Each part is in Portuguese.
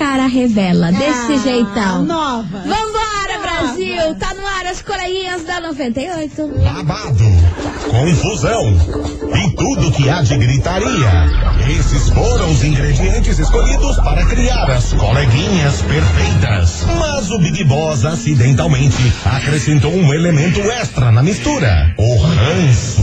cara revela. Desse Ah, jeitão. Nova. Vambora, Nova. Brasil! Tá no ar as coleguinhas da 98. babado, confusão e tudo que há de gritaria. Esses foram os ingredientes escolhidos para criar as coleguinhas perfeitas. Mas o Big Boss acidentalmente acrescentou um elemento extra na mistura: o ranço.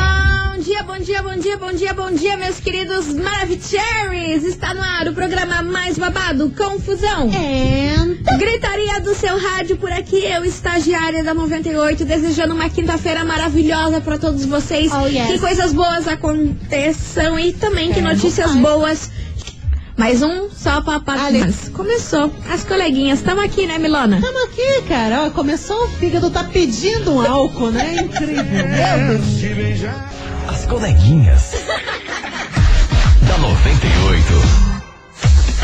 dia, bom dia, bom dia, bom dia, bom dia, meus queridos Maravicheries! Está no ar o programa mais babado, Confusão. And... Gritaria do seu rádio por aqui, eu, estagiária da 98, desejando uma quinta-feira maravilhosa para todos vocês. Oh, yes. Que coisas boas aconteçam e também que É, notícias boas. Mais um só. Mas Começou. As coleguinhas, estamos aqui, né, Milona? Tamo aqui, cara. Ó, começou o fígado, tá pedindo um álcool, né? Incrível. Meu Deus. As coleguinhas. da 98.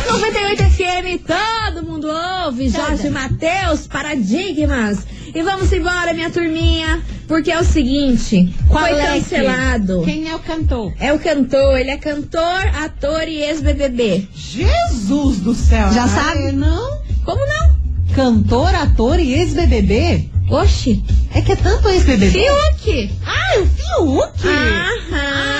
98 FM, todo mundo ouve. Jorge Matheus, Paradigmas. E vamos embora, minha turminha, porque é o seguinte: Qual foi é que- cancelado. Quem é o cantor? É o cantor, ele é cantor, ator e ex-BBB. Jesus do céu. Já Ai, sabe? Não. Como não? Cantor, ator e ex-BBB? Oxi, É que é tanto ex-BBB? Fiuk! Ah, o Fiuk! Aham! Ah,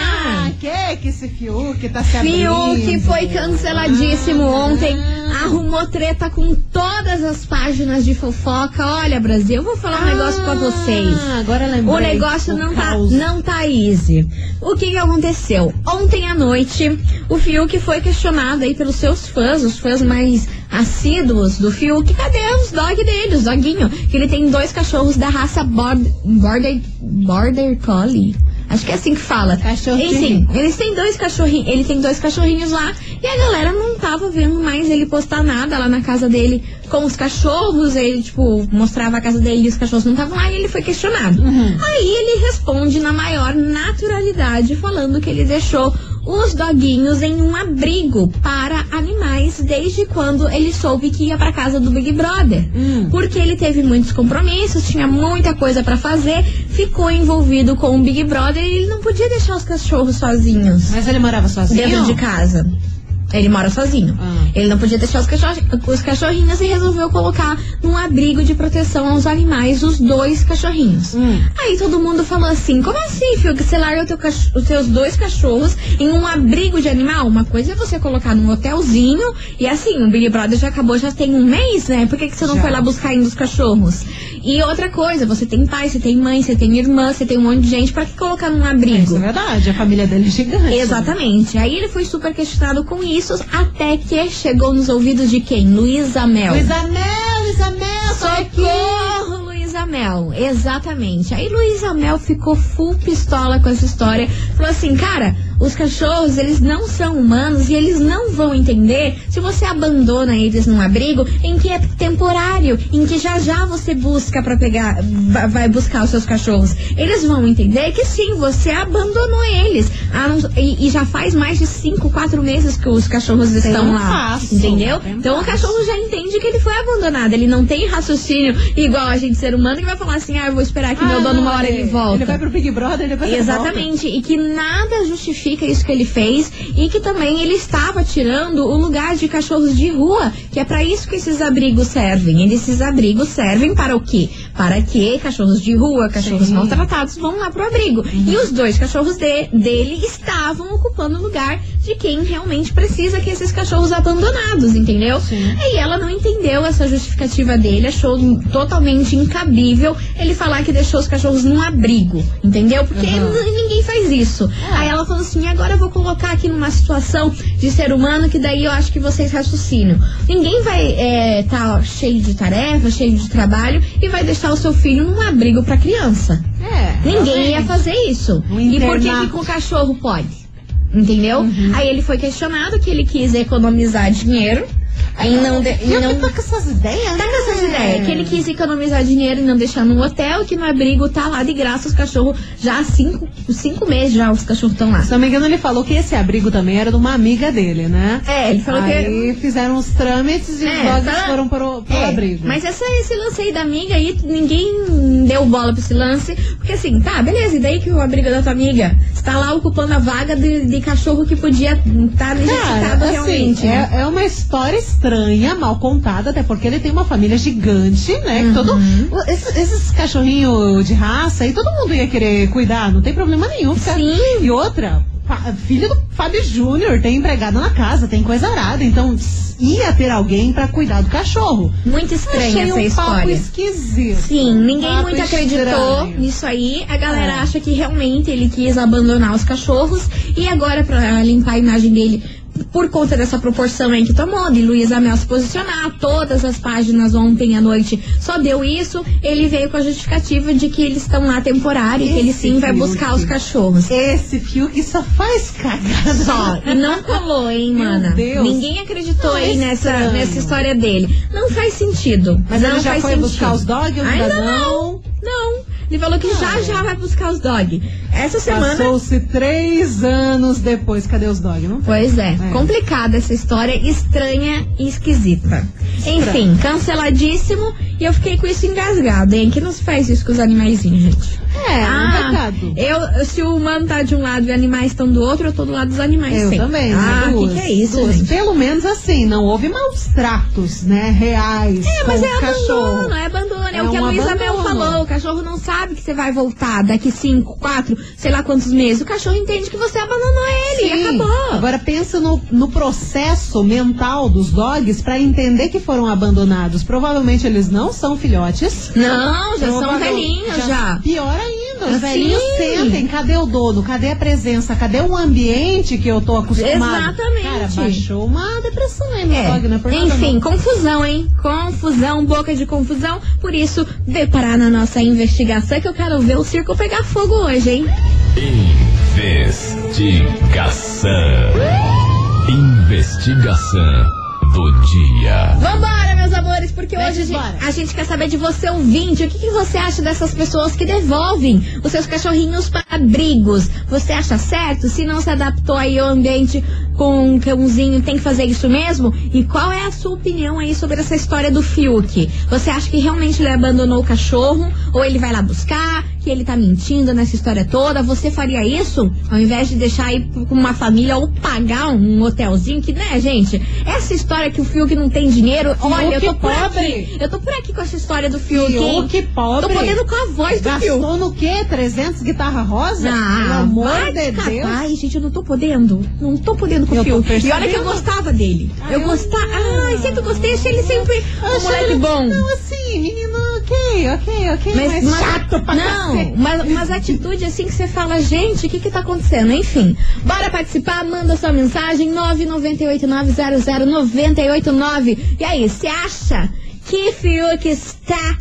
que que esse Fiuk tá se Fiuk abrindo? foi canceladíssimo Ah. ontem. Arrumou treta com todas as páginas de fofoca. Olha, Brasil, eu vou falar um negócio pra vocês. Ah, agora lembrei. O negócio O não tá, não tá easy. O que que aconteceu? Ontem à noite, o Fiuk foi questionado aí pelos seus fãs, os fãs mais assíduos do Fiuk. Cadê os dog dele, os doguinho? Que ele tem dois cachorros da raça border, border, border Collie. Acho que é assim que fala. Cachorrinho. Enfim, eles têm dois cachorrinhos, ele tem dois cachorrinhos lá e a galera não tava vendo mais ele postar nada lá na casa dele com os cachorros. Ele, tipo, mostrava a casa dele e os cachorros não estavam lá e ele foi questionado. Uhum. Aí ele responde na maior naturalidade, falando que ele deixou os doguinhos em um abrigo para animais desde quando ele soube que ia pra casa do Big Brother. Hum. Porque ele teve muitos compromissos, tinha muita coisa pra fazer, ficou envolvido com o Big Brother e ele não podia deixar os cachorros sozinhos Mas ele morava sozinho? dentro de casa. Ele mora sozinho. Ah. Ele não podia deixar os, cachorri- os cachorrinhos e resolveu colocar num abrigo de proteção aos animais os dois cachorrinhos. Hum. Aí todo mundo falou assim: como assim, filho? Que você larga teu os seus dois cachorros em um abrigo de animal? Uma coisa é você colocar num hotelzinho e assim, o Big Brother já acabou, já tem um mês, né? Por que, que você não Já. foi lá buscar ainda os cachorros? E outra coisa, você tem pai, você tem mãe, você tem irmã, você tem um monte de gente, pra que colocar num abrigo? Isso é verdade, a família dele é gigante. Exatamente. Aí ele foi super questionado com isso, até que chegou nos ouvidos de quem? Luísa Mel. Luísa Mel, Luísa Mel. Socorro, Luísa Mel. Exatamente. Aí Luísa Mel ficou full pistola com essa história. Falou assim, cara, os cachorros, eles não são humanos e eles não vão entender se você abandona eles num abrigo em que é temporário, em que já já você busca pra pegar, va- vai buscar os seus cachorros. Eles vão entender que sim, você abandonou eles. Ah, e, e já faz mais de 5, 4 meses que os cachorros estão lá. passo, Entendeu? Então o cachorro já entende que ele foi abandonado. Ele não tem raciocínio igual a gente ser humano que vai falar assim, ah, eu vou esperar que meu Ah, dono uma hora ele volta. Ele vai pro Big Brother, depois ele volta. Exatamente, e que nada justifica isso que ele fez e que também ele estava tirando o lugar de cachorros de rua, que é para isso que esses abrigos servem. E esses abrigos servem para o quê? Para que cachorros de rua, cachorros Sim. maltratados vão lá pro abrigo. E os dois cachorros de- dele estavam ocupando o lugar de quem realmente precisa que esses cachorros abandonados, entendeu? Sim. E ela não entendeu essa justificativa dele, achou totalmente incabível ele falar que deixou os cachorros num abrigo, entendeu? Porque n- ninguém faz isso. É. Aí ela falou assim: agora eu vou colocar aqui numa situação de ser humano que daí eu acho que vocês raciocinam. Ninguém vai é, tá cheio de tarefa, cheio de trabalho e vai deixar o seu filho num abrigo pra criança. É. Ninguém ia fazer isso. Um e por que, que com o cachorro pode? Entendeu? Uhum. Aí ele foi questionado que ele quis economizar dinheiro. Não, de, Eu não tô com essas ideias, Tá com essas né? ideias. Que ele quis economizar dinheiro e não deixar num hotel, que no abrigo tá lá de graça os cachorros. Já há cinco, cinco meses já os cachorros estão lá. Se não me engano, ele falou que esse abrigo também era de uma amiga dele, né? É, ele falou que. Aí fizeram os trâmites e É, os dogs fala- foram pro, pro É, abrigo. mas essa, esse lance aí da amiga aí, ninguém deu bola pra esse lance. Porque assim, tá, beleza, e daí que o abrigo da tua amiga está lá ocupando a vaga de, de cachorro que podia estar necessitado Cara, assim, realmente. né? é, é uma história estranha, mal contada, até porque ele tem uma família gigante, né? que todo, Uhum. esses, esses cachorrinhos de raça aí, todo mundo ia querer cuidar, não tem problema nenhum. fica- Sim. E outra, filho do Fábio Júnior, tem empregado na casa, tem coisa arada, então ia ter alguém pra cuidar do cachorro. Muito estranha essa um papo história. esquisito. Sim, ninguém Papo muito acreditou estranho. nisso aí. A galera É. acha que realmente ele quis abandonar os cachorros. E agora, pra limpar a imagem dele, por conta dessa proporção aí que tomou, de Luísa Mel se posicionar, todas as páginas ontem à noite só deu isso. Ele veio com a justificativa de que eles estão lá temporário e que ele sim vai buscar os cachorros. Esse fio que só faz cagada. Só, e não colou, hein, Meu mana? Deus. Ninguém acreditou Ah, aí é nessa, nessa história dele. Não faz sentido. Mas não ele já foi sentido. buscar os dogs ou ainda não? Não. Ele falou que já Ah. já vai buscar os dog. Essa semana. Passou-se três anos depois. Cadê os dogs? Não Pois é, É. complicada essa história, estranha e esquisita. Enfim, canceladíssimo e eu fiquei com isso engasgado, hein? Que não se faz isso com os animaizinhos, gente. É, Ah, um recado. Eu, se o humano tá de um lado e os animais estão do outro, eu tô do lado dos animais Eu sempre. também. Ah, né? o que, que é isso, duas. gente? Pelo menos assim, não houve maus tratos, né? Reais. É, mas é abandono, é abandono. É, É o que a Luísa Mel falou. O cachorro não sabe que você vai voltar daqui cinco, quatro, sei lá quantos meses. O cachorro entende que você abandonou ele e Sim. acabou. Agora pensa no, no processo mental dos dogs pra entender que foram abandonados. Provavelmente eles não são filhotes. Não, já são velhinhos já. Pior ainda, os velhinhos sentem. Cadê o dono? Cadê a presença? Cadê o ambiente que eu tô acostumado? Exatamente. Cara, baixou uma depressão aí no É. dog, né? Por Enfim, confusão, hein? Confusão, boca de confusão. Por isso, vê parar na nossa investigação que eu quero ver o circo pegar fogo hoje, hein? Investigação. Investigação do dia. Vambora, meus amores, porque hoje a gente, a gente quer saber de você, ouvinte. O que, que você acha dessas pessoas que devolvem os seus cachorrinhos para abrigos? Você acha certo? Se não se adaptou aí ao ambiente com um cãozinho, tem que fazer isso mesmo? E qual é a sua opinião aí sobre essa história do Fiuk? Você acha que realmente ele abandonou o cachorro? Ou ele vai lá buscar? Que ele tá mentindo nessa história toda? Você faria isso? Ao invés de deixar aí com uma família ou pagar um hotelzinho? Que, né, gente? Essa história que o Fiuk não tem dinheiro, olha, eu tô pobre. aqui. Eu tô por aqui com essa história do Fiuk, hein? Fiuk pobre. Tô podendo com a voz do Fiuk. Gastou no quê? 300 guitarra rosa? Pelo Ah, amor vai de te Deus. Ai, gente, eu não tô podendo. Não tô podendo com Eu o Fiuk. E olha que eu gostava dele. Ah, eu eu gostava. Ai, sempre gostei. Achei ele sempre um moleque ele- bom. Não, assim, menino, ok, ok, ok. Mas, Mas, mas- chato pra Não, cacete. mas, mas atitude assim que você fala, gente, o que que tá acontecendo? Enfim, bora participar, manda sua mensagem 998900989. E aí, você acha que Fiuk está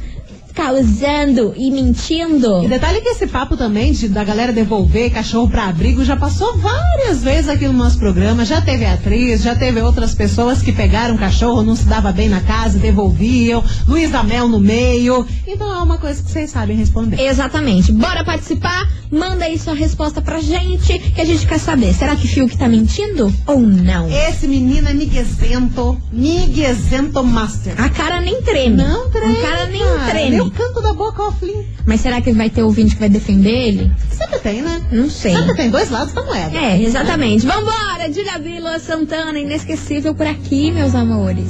causando e mentindo? E detalhe que esse papo também de, da galera devolver cachorro pra abrigo já passou várias vezes aqui no nosso programa. Já teve atriz, já teve outras pessoas que pegaram cachorro, não se dava bem na casa, devolviam. Luísa Mel no meio. Então é uma coisa que vocês sabem responder. Exatamente. Bora participar? Manda aí sua resposta pra gente, que a gente quer saber. Será que Fiuk tá mentindo ou não? Esse menino é miguezento, miguezento master. A cara nem treme. Não treme, A cara nem treme. Lê o canto da boca, ó, Flim. Mas será que vai ter ouvinte que vai defender ele? Sempre tem, né? Não sei. Sempre tem dois lados da moeda. É, exatamente. Vambora! Julia Vila Santana, inesquecível por aqui, meus amores.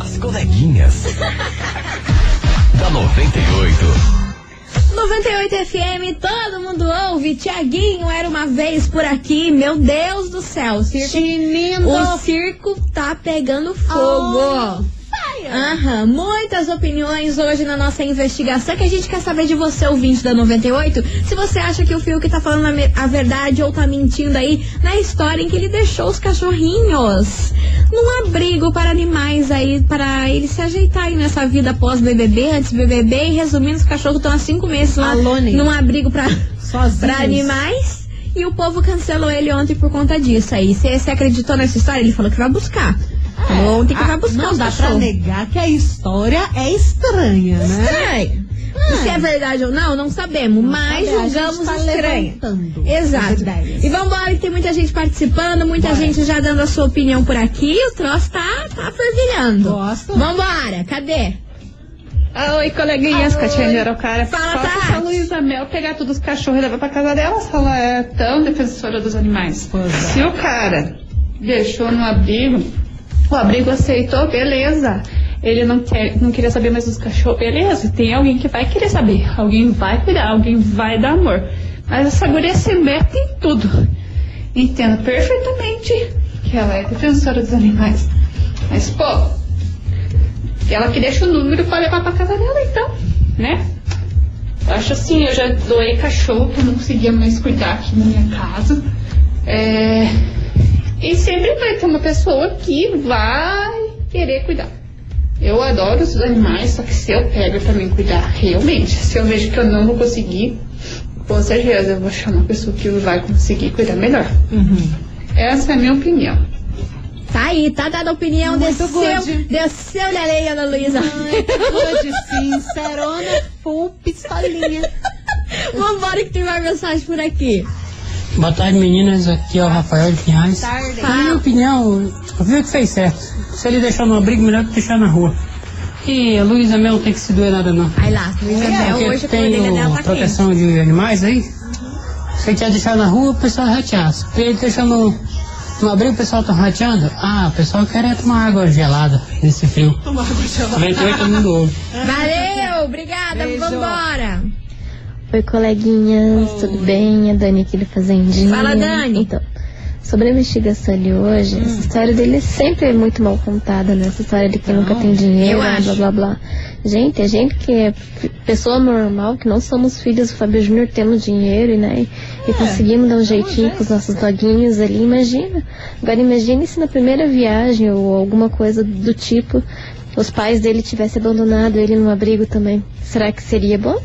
As coleguinhas. da 98. 98 FM, todo mundo ouve. Tiaguinho era uma vez por aqui. Meu Deus do céu, o circo, Menino. o circo tá pegando fogo. Aham, muitas opiniões hoje na nossa investigação que a gente quer saber de você, ouvinte da 98. Se você acha que o Fiuk tá falando a, a verdade ou tá mentindo aí na história em que ele deixou os cachorrinhos num abrigo para animais aí, para ele se ajeitar aí nessa vida pós-BBB, antes BBB. E resumindo, os cachorros estão há cinco meses lá Alone. num abrigo pra animais. E o povo cancelou ele ontem por conta disso aí. Você acreditou nessa história? Ele falou que vai buscar. Bom, tem que vai buscar Não os dá pra negar que a história é estranha, né? Estranho. Se é verdade ou não, não sabemos, mas sabe, julgamos tá estranho. levantando Exato. E vambora, que tem muita gente participando, muita gente já dando a sua opinião por aqui. O troço tá, tá fervilhando. Gosto. Vambora, cadê? Oi, coleguinhas, Catiane de Araucária. Fala, Falta Tati. a Luísa Mel pegar todos os cachorros e levar pra casa dela, se ela é tão defensora dos animais. Pois é. Se o cara deixou no abrigo, o abrigo aceitou, beleza. Ele não, quer, não queria saber mais dos cachorros, beleza. Tem alguém que vai querer saber. Alguém vai cuidar, alguém vai dar amor. Mas essa guria se mete em tudo. Entendo perfeitamente que ela é defensora dos animais. Mas, pô, ela que deixa o número pra levar pra casa dela, então, né? Eu acho assim, eu já doei cachorro que eu não conseguia mais cuidar aqui na minha casa. É, E sempre vai ter uma pessoa que vai querer cuidar. Eu adoro os animais, só que se eu pego pra mim cuidar realmente, se eu vejo que eu não vou conseguir, com certeza eu vou chamar uma pessoa que vai conseguir cuidar melhor. Uhum. Essa é a minha opinião. Tá aí, tá dada a opinião, Muito desceu, good. desceu-lhe a areia da Luísa. Good, sincerona, full pistolinha. Vambora que tem mais mensagem por aqui. Boa tarde, meninas. Aqui é o Rafael de Pinhais. Tarde. Na minha opinião, eu vi que fez certo. Se ele deixar no abrigo, melhor que deixar na rua. E a Luísa Mel não tem que se doer nada, não. Aí lá, Luísa Mel, Porque hoje a tem dela o tá quente. proteção de animais aí. Se ele quer deixar na rua, o pessoal ratear. Se ele deixar no, no abrigo, o pessoal tá rateando. Ah, o pessoal quer tomar água gelada nesse frio. Toma água gelada. 98 todo mundo ouve. Valeu, obrigada, Beijo. vambora. Oi, coleguinhas, tudo bem? A Dani aqui do Fazendinha. Fala, Dani. Então, sobre a investigação de hoje, Hum. essa história dele sempre é muito mal contada, né? Essa história de que nunca tem dinheiro, blá, blá, blá, blá. Gente, a gente que é pessoa normal, que não somos filhos do Fábio Júnior, temos dinheiro, né? E conseguimos dar um jeitinho com os nossos doguinhos ali, imagina. Agora imagine se na primeira viagem ou alguma coisa do tipo, os pais dele tivessem abandonado ele no abrigo também. Será que seria bom?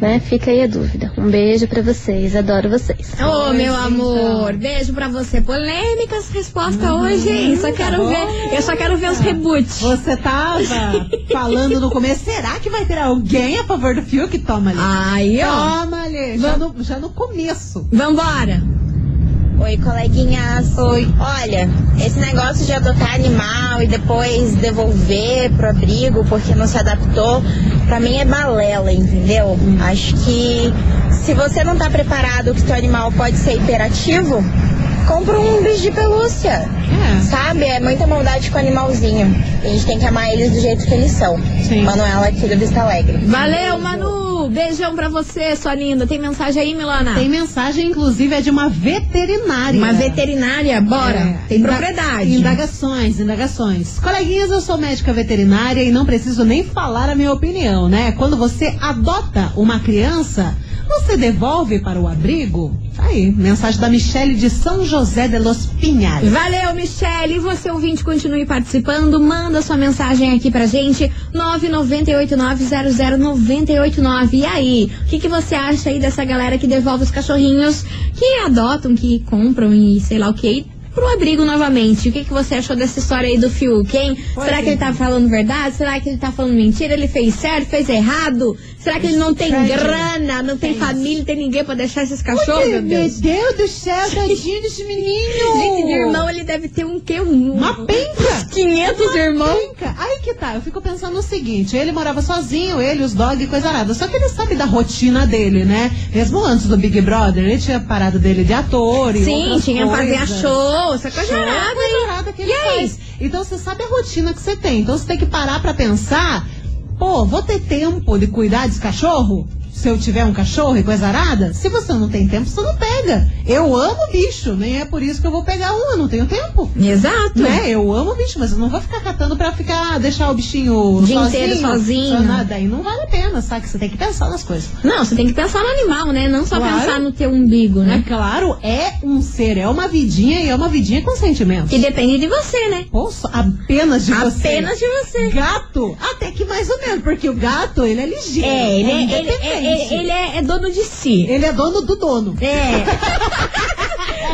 Né? Fica aí a dúvida. Um beijo pra vocês, adoro vocês. Ô, meu então. amor, beijo pra você. Polêmicas respostas hoje, hein? Só quero bom. ver, eu só quero ver os reboots. Você tava falando no começo, será que vai ter alguém a favor do Fiuk? Toma ali. Aí, ó. Toma ali, já no, já no começo. Vambora. Oi, coleguinhas. Oi. Olha, esse negócio de adotar animal e depois devolver pro abrigo porque não se adaptou, pra mim é balela, entendeu? Acho que se você não tá preparado que seu animal pode ser hiperativo, compra um bicho de pelúcia. É. Sabe? É muita maldade com o animalzinho. A gente tem que amar eles do jeito que eles são. Sim. Manuela aqui do Vista Alegre. Valeu, Manu. Beijão pra você, sua linda. Tem mensagem aí, Milana? Tem mensagem, inclusive, é de uma veterinária. Uma veterinária, bora. É, Tem inda- propriedade. Indagações, indagações. Coleguinhas, eu sou médica veterinária e não preciso nem falar a minha opinião, né? Quando você adota uma criança, você devolve para o abrigo? Tá aí, mensagem da Michele de São José de los Pinhares. Valeu, Michele. E você, ouvinte, continue participando. Manda sua mensagem aqui pra gente. 998900989. E aí, o que, que você acha aí dessa galera que devolve os cachorrinhos que adotam, que compram e sei lá o que? Pro abrigo novamente. O que, que você achou dessa história aí do Fiuk, hein? Será que ele tá falando verdade? Será que ele tá falando mentira? Ele fez certo? Fez errado? Será que ele não tem Fred. grana? Não tem família? Não tem ninguém pra deixar esses cachorros, meu Deus? Deus do céu, tadinho desse menino! Gente, de irmão ele deve ter um quê? Um, Uma penca! 500 irmãos. Penca. Aí que tá, eu fico pensando no seguinte, ele morava sozinho, ele, os dogs e coisa nada. Só que ele sabe da rotina dele, né? Mesmo antes do Big Brother, ele tinha parado dele de ator e Sim, tinha fazer a coisas. Show, essa coisa Show, arada, coisa arada que E ele aí? faz. Então você sabe a rotina que você tem. Então você tem que parar pra pensar, pô, vou ter tempo de cuidar desse cachorro? Se eu tiver um cachorro e coisa arada? Se você não tem tempo, você não pega. Eu amo bicho, nem é por isso que eu vou pegar um, eu não tenho tempo. Exato. Né? Eu amo bicho, mas eu não vou ficar catando pra ficar, deixar o bichinho dia sozinho. inteiro sozinho. Nada. Aí não vale a pena, sabe? Você tem que pensar nas coisas. Não, você tem que pensar no animal, né? Não só Claro. pensar no teu umbigo, É né? claro, é um ser, é uma vidinha e é uma vidinha com sentimentos. Que depende de você, né? Poxa, apenas de você. Apenas de você. Gato, até que mais ou menos, porque o gato, ele é ligeiro. É, ele é, ele, é, independente. ele é- é dono de si. Ele é dono do dono. É.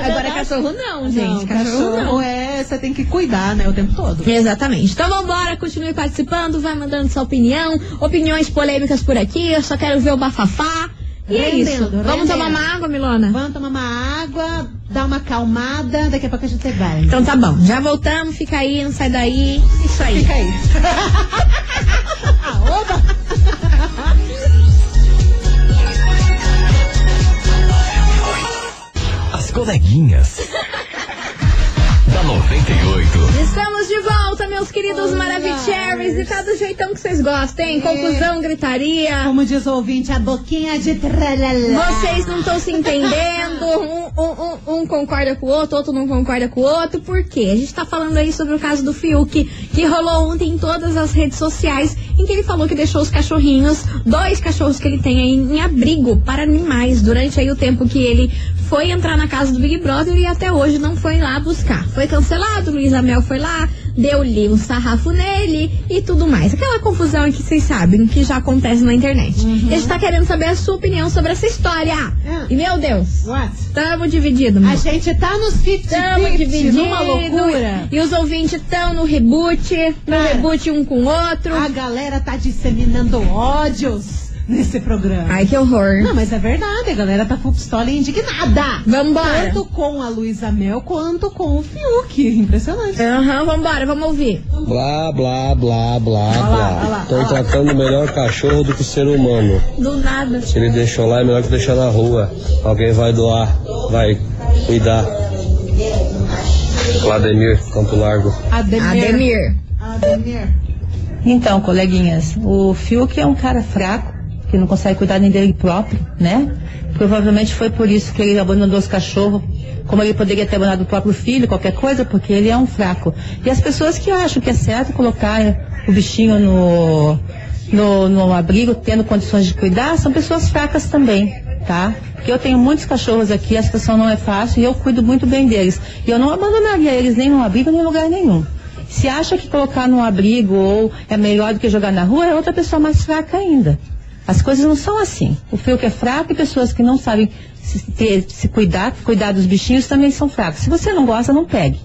Agora cachorro não, gente. Não, cachorro, cachorro não. é. Você tem que cuidar, né? O tempo todo. Exatamente. Então vambora, continue participando, vai mandando sua opinião, opiniões polêmicas por aqui, eu só quero ver o bafafá. E é Rendendo, isso. Vamos rendendo. tomar uma água, Milona? Vamos tomar uma água, dar uma acalmada, daqui a pouco a gente vai. Então tá bom, já voltamos, fica aí, não sai daí. Isso aí. Fica aí. ah, oba! Coleguinhas. da 98. Estamos de volta, meus queridos Maravicheries. E tá do jeitão que vocês gostam, hein? Confusão, gritaria. Como diz o ouvinte, a boquinha de tralala. Vocês não estão se entendendo, um, um- um- um concorda com o outro, outro não concorda com o outro, por quê? A gente tá falando aí sobre o caso do Fiuk, que rolou ontem em todas as redes sociais, em que ele falou que deixou os cachorrinhos, dois cachorros que ele tem aí em abrigo para animais, durante aí o tempo que ele foi entrar na casa do Big Brother e até hoje não foi lá buscar. Foi cancelado, Luísa Mel foi lá, deu-lhe um sarrafo nele e tudo mais. Aquela confusão que vocês sabem, que já acontece na internet. E a gente tá querendo saber a sua opinião sobre essa história. É. E meu Deus, What? tamo dividido, A meu. gente tá nos Tamo 50 dividido. numa loucura. E os ouvintes estão no reboot, no É. reboot um com o outro. A galera tá disseminando ódios nesse programa. Ai, que horror. Não, mas é verdade, a galera tá full pistola e indignada. Vambora. Tanto com a Luísa Mel quanto com o Fiuk. Impressionante. Aham, vambora, vamos ouvir. Blá, blá, blá, blá, lá, olha lá, blá. Estão olha lá. tratando melhor cachorro do que ser humano. Do nada. Se ele deixou lá, é melhor que deixar na rua. Alguém vai doar, vai cuidar. Vladimir, Campo Largo. Ademir. Ademir. Ademir. Então, coleguinhas, o Fiuk é um cara fraco, que não consegue cuidar nem dele próprio, né? Provavelmente foi por isso que ele abandonou os cachorros, como ele poderia ter abandonado o próprio filho, qualquer coisa, porque ele é um fraco. E as pessoas que acham que é certo colocar o bichinho no, no, no abrigo, tendo condições de cuidar, são pessoas fracas também, tá? Porque eu tenho muitos cachorros aqui, a situação não é fácil e eu cuido muito bem deles. E eu não abandonaria eles nem no abrigo, nem em lugar nenhum. Se acha que colocar no abrigo ou é melhor do que jogar na rua, é outra pessoa mais fraca ainda. As coisas não são assim. O Fiuk é fraco e pessoas que não sabem se, ter- se cuidar, cuidar dos bichinhos também são fracos. Se você não gosta, não pegue.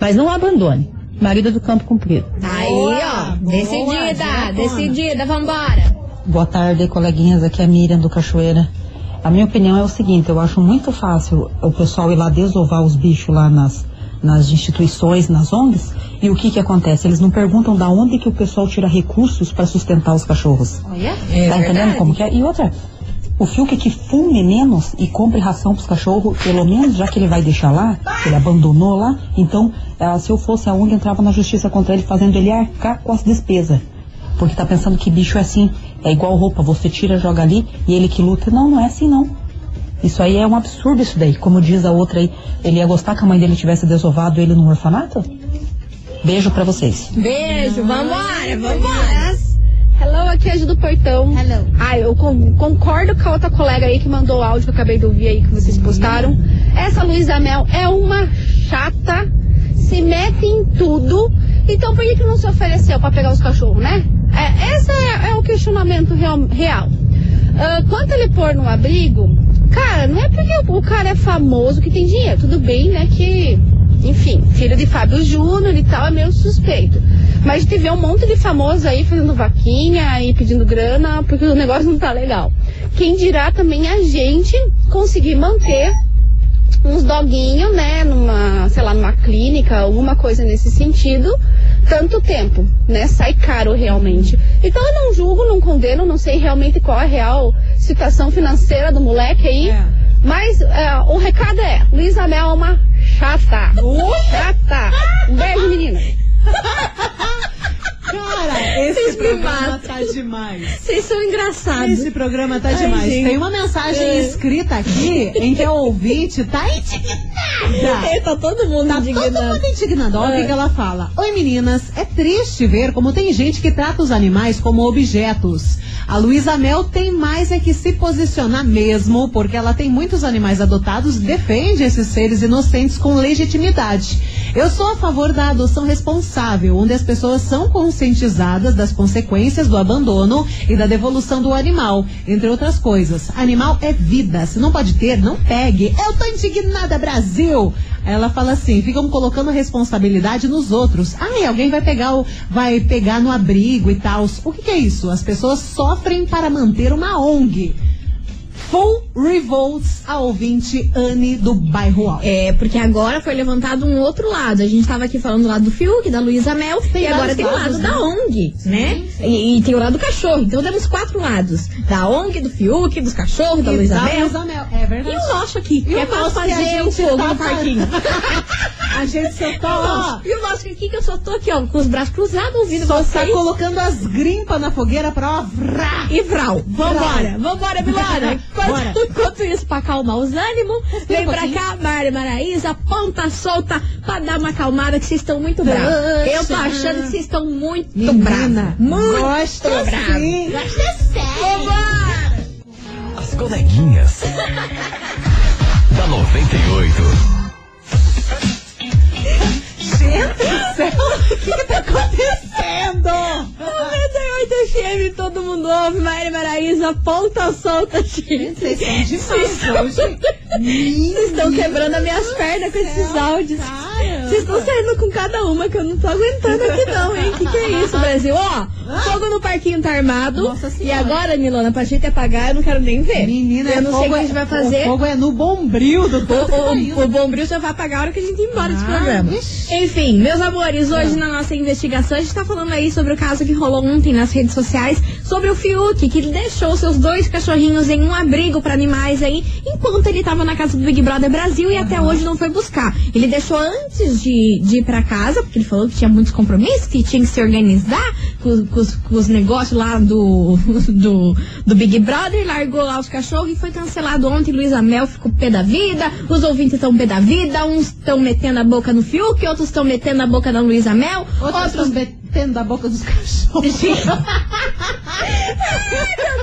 Mas não abandone. Marido do campo comprido. Aí, ó. boa, decidida, diretona. decidida, vambora. Boa tarde, coleguinhas. Aqui é a Miriam do Cachoeira. A minha opinião é o seguinte: eu acho muito fácil o pessoal ir lá desovar os bichos lá nas, nas instituições, nas ONGs. E o que que acontece? Eles não perguntam da onde que o pessoal tira recursos para sustentar os cachorros. Olha. tá entendendo como que é? E outra, o Fiuk que fume menos e compre ração pros cachorros, pelo menos já que ele vai deixar lá, que ele abandonou lá, então, ah, se eu fosse a ONG, entrava na justiça contra ele, fazendo ele arcar com as despesas. Porque tá pensando que bicho é assim, é igual roupa, você tira, joga ali e ele que luta. Não, não é assim não. Isso aí é um absurdo isso daí. Como diz a outra aí, ele ia gostar que a mãe dele tivesse desovado ele no orfanato? Beijo pra vocês. Beijo, vambora, vambora. Hello, aqui é a Ju do Portão. Hello. Ai, eu con- concordo com a outra colega aí que mandou o áudio que eu acabei de ouvir aí que vocês postaram. Essa Luísa Mel é uma chata, se mete em tudo. Então por que, que não se ofereceu pra pegar os cachorros, né? É, esse é, é o questionamento real. real. Ah, quanto ele pôr no abrigo, cara, não é porque o, cara é famoso que tem dinheiro. Tudo bem, né? Que, enfim, filho de Fábio Júnior e tal, é meio suspeito. Mas vê um monte de famosos aí fazendo vaquinha e pedindo grana, porque o negócio não tá legal. Quem dirá também a gente conseguir manter uns doguinhos, né, numa, sei lá, numa clínica, alguma coisa nesse sentido, tanto tempo, né? Sai caro realmente. Então eu não julgo, não condeno, não sei realmente qual é a real situação financeira do moleque aí. É. Mas é, o recado é, Luísa Mel é uma chata. Chata. Um beijo, menina. Cara, esse Vocês programa tá demais. Vocês são engraçados. Esse programa tá Ai, demais. gente. Tem uma mensagem É. escrita aqui em que a ouvinte tá indignada. Tá todo mundo Tá indignado. todo mundo indignado. Olha o É. que, que ela fala. Oi meninas, é triste ver como tem gente que trata os animais como objetos. A Luísa Mel tem mais é que se posicionar mesmo, porque ela tem muitos animais adotados e defende esses seres inocentes com legitimidade. Eu sou a favor da adoção responsável, onde as pessoas são conscientizadas das consequências do abandono e da devolução do animal, entre outras coisas. Animal é vida, se não pode ter, não pegue. Eu tô indignada, Brasil! Brasil. Ela fala assim, ficam colocando responsabilidade nos outros. Ai, alguém vai pegar o, vai pegar no abrigo e tal. O que, que é isso? As pessoas sofrem para manter uma ONG. Full revolts a ouvinte Anne do bairro Alto. É, porque agora foi levantado um outro lado. A gente tava aqui falando do lado do Fiuk, da Luísa Mel, e agora tem o lado lados, da né? ONG, né? E, e tem o lado do cachorro. Então temos quatro lados. Da ONG, do Fiuk, dos cachorros, da E Luísa Mel. Mel, É E verdade. o nosso aqui, E que o é pra fazer o fogo tá no parquinho. A gente só E o tá, ó, E o nosso aqui que eu só tô aqui, ó, com os braços cruzados, ouvindo só tá vocês. colocando as grimpas na fogueira pra ó, vrá. E Vral, vambora, vambora, Milona. Bora. Enquanto, enquanto isso, pra acalmar os ânimos, vem um pra cá, Mari Maraísa, ponta solta, pra dar uma acalmada, que vocês estão muito bravos. Eu tô achando que vocês estão muito bravos. Muito gosto bravos. sim. Vambora! As coleguinhas. da 98. Gente do céu, o que que tá acontecendo? 98 FM, todo mundo ouve, Mari Maraísa, ponta solta, gente. Vocês são demais Vocês hoje. Vocês estão quebrando as minhas pernas com esses áudios. Vocês estão saindo com cada uma que eu não tô aguentando aqui não, hein? Que que é isso, Brasil? Ó, fogo no parquinho tá armado. Nossa e agora, Milona, pra gente apagar, eu não quero nem ver. Menina, eu não sei o que a gente vai fazer. O fogo é no bombril do O, tanto que tá o, o Bombril só vai apagar a hora que a gente ir embora desse Ah, programa. vixe. Enfim, meus amores, hoje na nossa investigação a gente tá falando aí sobre o caso que rolou ontem nas redes sociais sobre o Fiuk, que ele deixou seus dois cachorrinhos em um abrigo pra animais aí, enquanto ele tava na casa do Big Brother Brasil e até hoje não foi buscar. Ele deixou antes de, de ir pra casa, porque ele falou que tinha muitos compromissos, que tinha que se organizar com, com os, com os negócios lá do, do, do Big Brother, largou lá os cachorros e foi cancelado ontem. Luísa Mel ficou pé da vida, os ouvintes estão pé da vida, uns estão metendo a boca no Fiuk, outros estão metendo a boca na Luísa Mel, Outros outros. Metendo da boca dos cachorros. Meu Deus,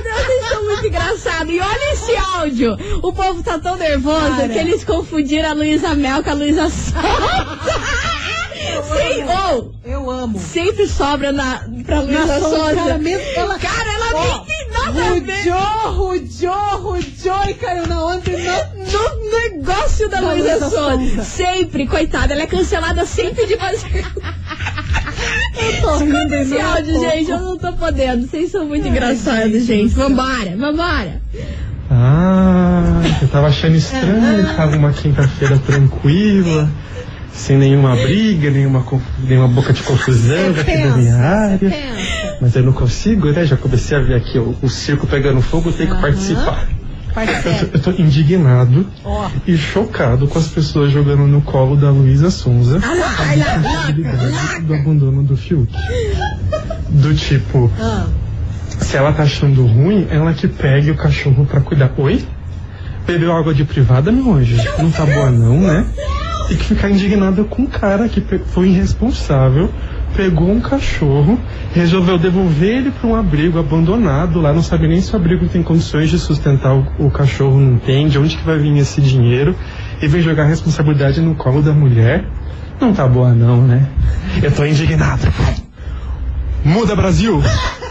vocês estão muito engraçados. E olha esse áudio. O povo tá tão nervoso Cara. que eles confundiram a Luísa Mel com a Luísa Sonza. Sim, ou Eu amo. sempre sobra na, pra Luísa Sonza, cara, mesmo ela- Cara, ela Ó, nem tem nada a ver Rujou, rujou, e caiu na onda não... no negócio da Da Luísa. Sonza. Sempre, coitada, ela é cancelada sempre de fazer. Eu tô rindo esse é áudio, pouco. gente. Eu não tô podendo. Vocês são muito engraçados, gente. Vambora, vambora. Ah, eu tava achando estranho, tava uma quinta-feira tranquila, sem nenhuma briga, nenhuma, nenhuma boca de confusão aqui da minha área. pensa. Mas eu não consigo, né? Já comecei a ver aqui o, o circo pegando fogo, eu tenho que participar. Eu tô, eu tô indignado Ó. e chocado com as pessoas jogando no colo da Luísa Sonza Ah ah a possibilidade do abandono do Fiuk. Do tipo, Ah, se ela tá achando ruim, ela que pegue o cachorro pra cuidar. Oi? Bebeu água de privada, meu anjo? Não tá boa não, né? Tem que ficar indignada com o cara que foi irresponsável, pegou um cachorro, resolveu devolver ele pra um abrigo abandonado lá, não sabe nem se o abrigo tem condições de sustentar o, o cachorro, não tem, de onde que vai vir esse dinheiro, e vem jogar a responsabilidade no colo da mulher. Não tá boa não, né? Eu tô indignado. Muda Brasil!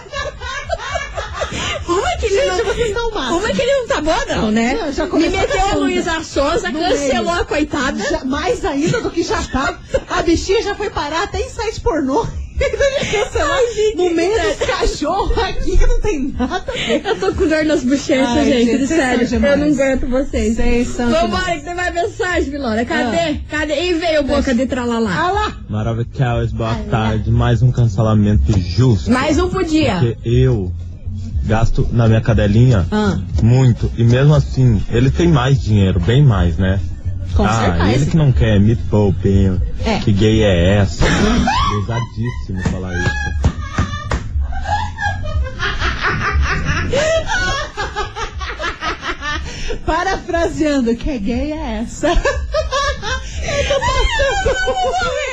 Como é que ele Gente, não... vocês estão é que ele não tá bom, não, né? Não, já Me começou meteu a. Luísa Souza, cancelou a coitada. Já- mais ainda do que já tá. A bichinha já foi parar até em site pornô. Cancelar no meio dos cachorros aqui que não tem nada a ver. Eu tô com dor nas bochechas, Ai, gente, gente, sério. Eu não aguento vocês. Vocês são Vambora, que tem mais mensagem, Milona. Cadê? Cadê? E veio boca de tralalá. Ah lá. Maravilhoso, boa tarde. Mais um cancelamento justo. Mais um pro dia. Porque eu gasto na minha cadelinha Ah. muito. E mesmo assim, ele tem mais dinheiro, bem mais, né? Com ah, certeza. ele que não quer, me poupem. É. Que gay é essa? Pesadíssimo falar isso. Parafraseando, que gay é essa? Eu tô passando.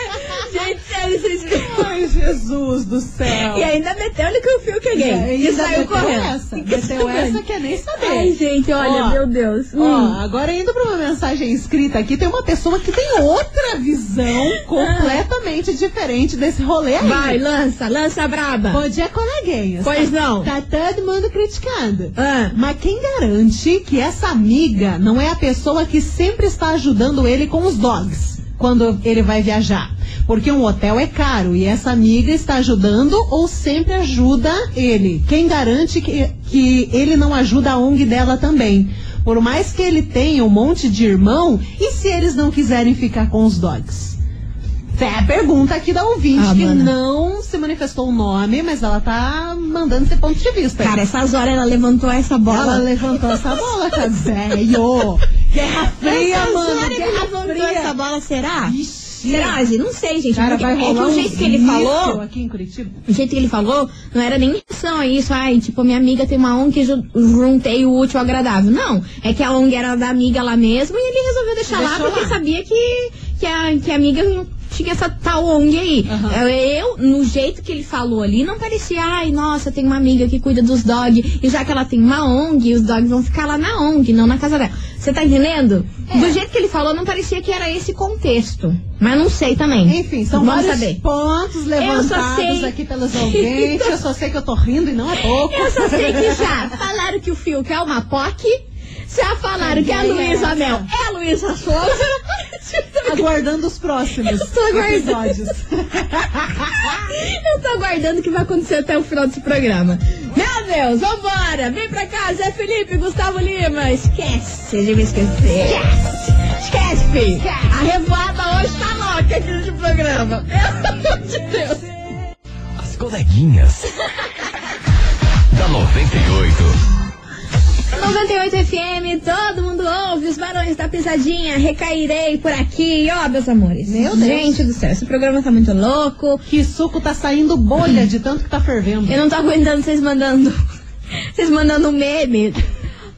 Ai, Jesus do céu. E ainda meteu-lhe que o fio que é gay. E E, saiu meteu correndo. essa. Meteu essa que é nem saber. Ai, gente, olha, Ó, meu Deus. Ó, Hum. agora indo pra uma mensagem escrita aqui, tem uma pessoa que tem outra visão completamente diferente desse rolê aí. Vai, lança, lança braba. Bom dia, coleguinhas. Pois não. Tá todo mundo criticando. Ah. Mas quem garante que essa amiga não é a pessoa que sempre está ajudando ele com os dogs quando ele vai viajar? Porque um hotel é caro e essa amiga está ajudando ou sempre ajuda ele? Quem garante que, que ele não ajuda a ONG dela também? Por mais que ele tenha um monte de irmão, e se eles não quiserem ficar com os dogs? É a pergunta aqui da ouvinte, Ah, que mana. não se manifestou o nome, mas ela tá mandando esse ponto de vista. Cara, essas horas ela levantou essa bola. Ela levantou essa bola, cara, velho. Guerra fria, Essas mano. Guerra levantou fria. essa bola, será? Ixi. Será, gente? Não sei, gente. Cara, vai é que rolar o um jeito que ele falou, aqui em Curitiba. o jeito que ele falou, não era nem intenção a isso. Ai, tipo, minha amiga tem uma ONG que ju- juntei o útil ao agradável. Não, é que a ONG era da amiga lá mesmo e ele resolveu deixar lá Deixou porque lá. sabia que, que, a, que a amiga tinha essa tal ONG aí. Aham. Eu, no jeito que ele falou ali, não parecia, ai, nossa, tem uma amiga que cuida dos dogs e já que ela tem uma ONG, os dogs vão ficar lá na ONG, não na casa dela. Você tá entendendo? É. Do jeito que ele falou, não parecia que era esse contexto. Mas não sei também. Enfim, são Vamos vários saber. pontos levantados sei. aqui pelos ouvintes. Eu só sei que eu tô rindo e não é pouco. Eu só sei que já falaram que o Fiuk é uma POC, já falaram que a é Luísa essa? Mel é a Luísa Souza. Aguardando os próximos Eu tô aguardando. episódios. Eu tô aguardando o que vai acontecer até o final desse programa. Meu Deus, vambora! Vem pra cá, Zé Felipe, Gustavo Lima. Esquece de me esquecer. Esquece! Esquece, filho! A revoada hoje tá louca aqui nesse programa. Pelo amor de Deus! As coleguinhas. da 98. 98 FM, todo mundo ouve os barões da pisadinha, recairei por aqui, ó, meus amores. Meu Deus. Gente do céu, esse programa tá muito louco. Que suco tá saindo bolha de tanto que tá fervendo. Eu não tô aguentando vocês mandando. Vocês mandando meme.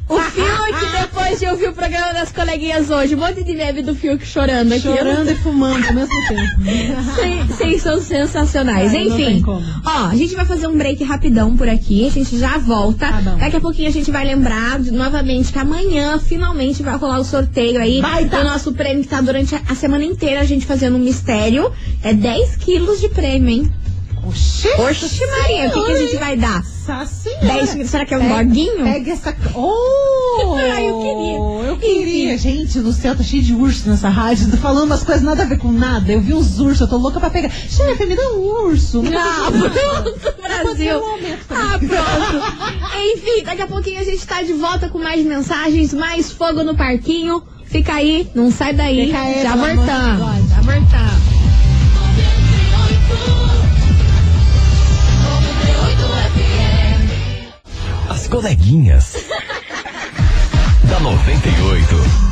O Fiuk, depois de ouvir o programa das coleguinhas hoje, um monte de meme do Fiuk chorando aqui. Chorando e fumando ao mesmo tempo. Vocês- são sensacionais. Ai, Enfim, ó, a gente vai fazer um break rapidão por aqui. A gente já volta. Tá. Daqui a pouquinho a gente vai lembrar de- novamente que amanhã finalmente vai rolar o sorteio aí Vai tá. do nosso prêmio que tá durante a, a semana inteira a gente fazendo um mistério. É 10 quilos de prêmio, hein? Oxi, Oxe, Maria, o que, que a gente vai dar? Nossa senhora. 10 quilos? Será que é um Pega- doguinho? Pega essa. Oh! Ai, eu queria. Eu queria. Gente, no céu tá cheio de urso nessa rádio. Tô falando umas coisas nada a ver com nada. Eu vi uns ursos, eu tô louca pra pegar. Chefe, me dá um urso. Ah, pronto, Brasil. Ah, pronto. Enfim, daqui a pouquinho a gente tá de volta com mais mensagens, mais fogo no parquinho. Fica aí, não sai daí. Aí, já voltamos. Já voltamos. Coleguinhas. da 98.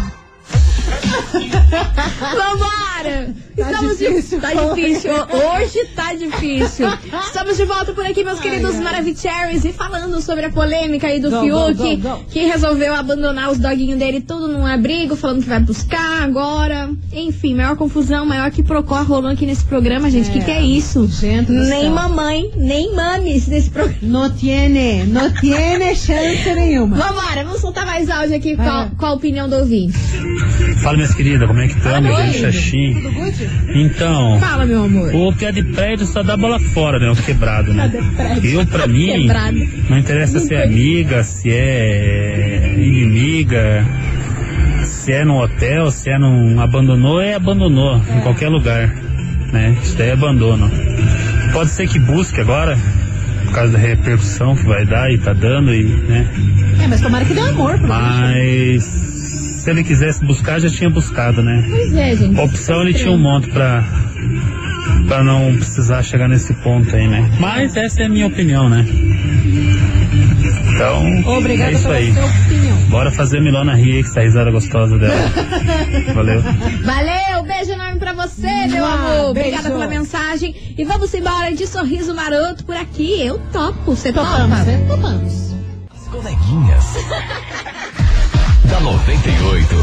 Vambora! Tá Estamos difícil, de... Tá hoje. difícil. Hoje tá difícil. Estamos de volta por aqui, meus queridos Maravicheries, e falando sobre a polêmica aí do Go, Fiuk, go, go, go. que resolveu abandonar os doguinhos dele tudo num abrigo, falando que vai buscar agora. Enfim, maior confusão, maior que procó rolou aqui nesse programa, gente. O que, que é isso? Gente nem céu. mamãe, nem mames nesse programa. Não tiene, não tiene chance nenhuma. Vambora, vamos soltar mais áudio aqui. Qual, lá. qual a opinião do ouvinte? Fala, minhas queridas, como é que estamos? Gente, Xaxim. Então, Fala, meu amor. o que é de prédio só dá bola fora, né? O quebrado, né? Eu, pra mim, Quebrado. não interessa se é amiga, se é inimiga, se é no hotel, se é num. Abandonou, é abandonou, em qualquer lugar, né? Isso daí é abandono. Pode ser que busque agora, por causa da repercussão que vai dar e tá dando, e, né? É, mas tomara que dê amor Mas se ele quisesse buscar, já tinha buscado, né? Pois é, gente. Opção ele tinha um monte pra, pra não precisar chegar nesse ponto aí, né? Mas essa é a minha opinião, né? Então, Obrigada é isso pela aí. sua opinião. Bora fazer a Milona rir aí, que essa risada gostosa dela. Valeu. Valeu, beijo enorme pra você, meu Mua, amor. Obrigada beijo. pela mensagem. E vamos embora de sorriso maroto por aqui. Eu topo, você topa? né? Topamos. As coleguinhas. da 98.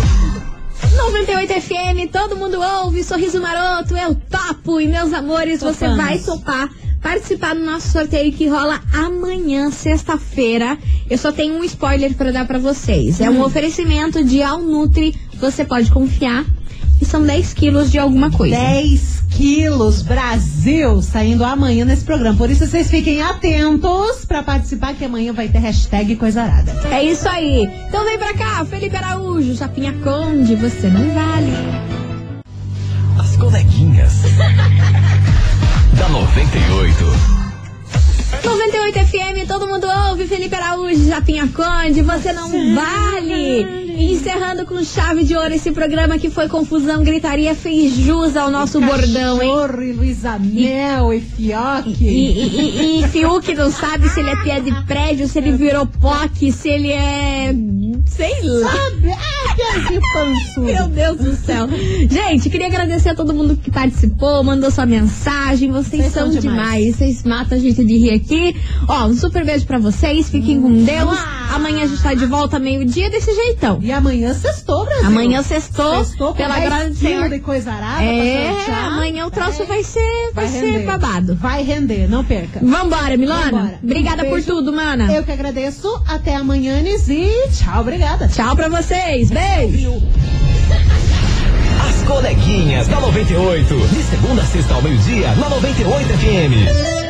98 FM, todo mundo ouve, sorriso maroto, é o topo. E meus amores, você Topamos. vai topar participar do nosso sorteio que rola amanhã, sexta-feira. Eu só tenho um spoiler pra dar pra vocês. É um oferecimento de Alnutri, você pode confiar. E são 10 quilos de alguma coisa. 10 quilos, Brasil, saindo amanhã nesse programa. Por isso vocês fiquem atentos pra participar, que amanhã vai ter hashtag coisa arada. É isso aí. Então vem pra cá, Felipe Araújo, Chapinha Conde, você não vale. As coleguinhas. da 98. 98 FM, todo mundo ouve, Felipe Araújo, Japinha Conde, você não vale! E Encerrando com chave de ouro esse programa que foi confusão, gritaria, fez jus ao nosso bordão, hein? Cachorro e Luísa Mel e Fioque. E, e, e, e Fiuk não sabe se ele é pé de prédio, se ele virou POC, se ele é. Sei lá. Sabe? Ah, pançudo. Meu Deus do céu. Gente, queria agradecer a todo mundo que participou, mandou sua mensagem. Vocês, Vocês são demais. demais. Vocês matam a gente de rir aqui. Ó, um super beijo pra vocês. Fiquem com Deus. Amanhã a gente tá de volta meio-dia desse jeitão. E amanhã sextou, Brasil. Amanhã sextou, Sextou pela 10 graça do quilos Senhor. de coisa arada É, amanhã o troço vai ser, vai, Vai ser render. babado. Vai render, não perca. Vambora, Milona. Vambora. Obrigada Um por tudo, mana. Eu que agradeço. Até amanhã, e tchau, obrigada. Tchau pra vocês. Beijo. As coleguinhas da 98. De segunda a sexta ao meio-dia, na 98 FM.